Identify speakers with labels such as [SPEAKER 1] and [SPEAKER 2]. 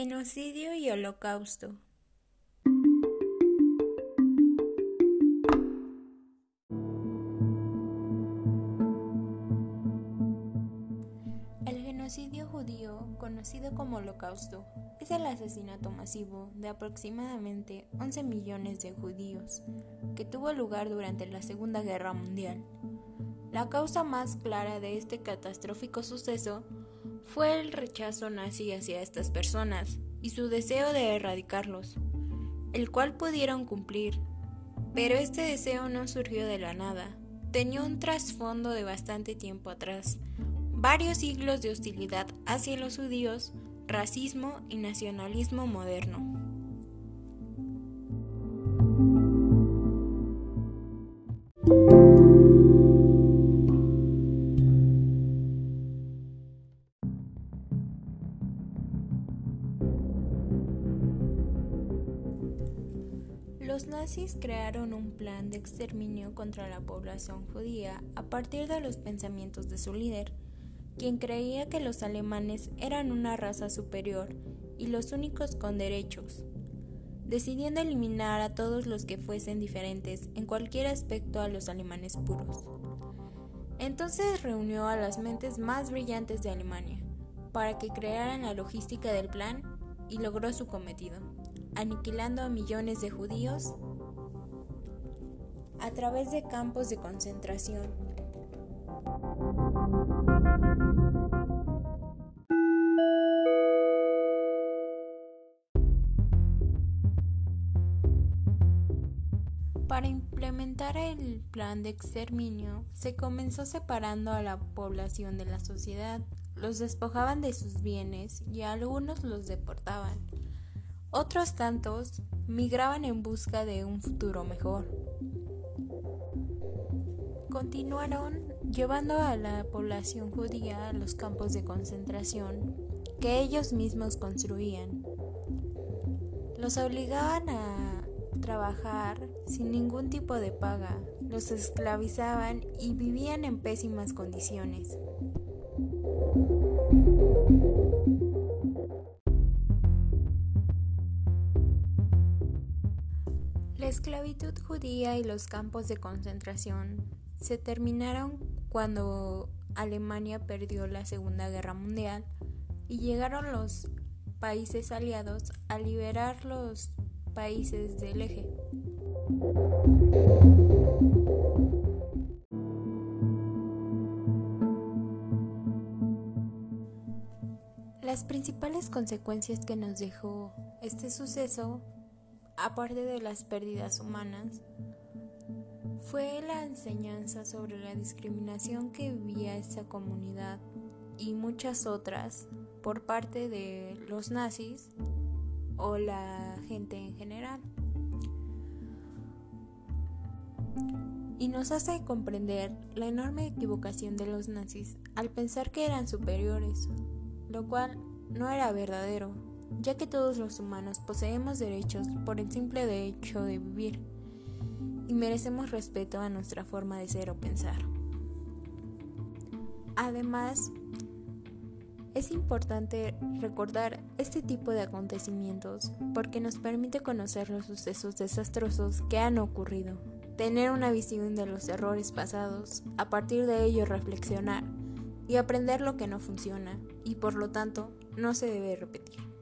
[SPEAKER 1] Genocidio y Holocausto. El genocidio judío, conocido como Holocausto, es el asesinato masivo de aproximadamente 11 millones de judíos que tuvo lugar durante la Segunda Guerra Mundial. La causa más clara de este catastrófico suceso fue el rechazo nazi hacia estas personas y su deseo de erradicarlos, el cual pudieron cumplir. Pero este deseo no surgió de la nada, tenía un trasfondo de bastante tiempo atrás, varios siglos de hostilidad hacia los judíos, racismo y nacionalismo moderno. Los nazis crearon un plan de exterminio contra la población judía a partir de los pensamientos de su líder, quien creía que los alemanes eran una raza superior y los únicos con derechos, decidiendo eliminar a todos los que fuesen diferentes en cualquier aspecto a los alemanes puros. Entonces reunió a las mentes más brillantes de Alemania para que crearan la logística del plan y logró su cometido aniquilando a millones de judíos a través de campos de concentración. Para implementar el plan de exterminio, se comenzó separando a la población de la sociedad, los despojaban de sus bienes y algunos los deportaban. Otros tantos migraban en busca de un futuro mejor. Continuaron llevando a la población judía a los campos de concentración que ellos mismos construían. Los obligaban a trabajar sin ningún tipo de paga, los esclavizaban y vivían en pésimas condiciones. La esclavitud judía y los campos de concentración se terminaron cuando Alemania perdió la Segunda Guerra Mundial y llegaron los países aliados a liberar los países del eje. Las principales consecuencias que nos dejó este suceso aparte de las pérdidas humanas, fue la enseñanza sobre la discriminación que vivía esa comunidad y muchas otras por parte de los nazis o la gente en general. Y nos hace comprender la enorme equivocación de los nazis al pensar que eran superiores, lo cual no era verdadero ya que todos los humanos poseemos derechos por el simple hecho de vivir y merecemos respeto a nuestra forma de ser o pensar. Además, es importante recordar este tipo de acontecimientos porque nos permite conocer los sucesos desastrosos que han ocurrido, tener una visión de los errores pasados, a partir de ello reflexionar y aprender lo que no funciona y por lo tanto no se debe repetir.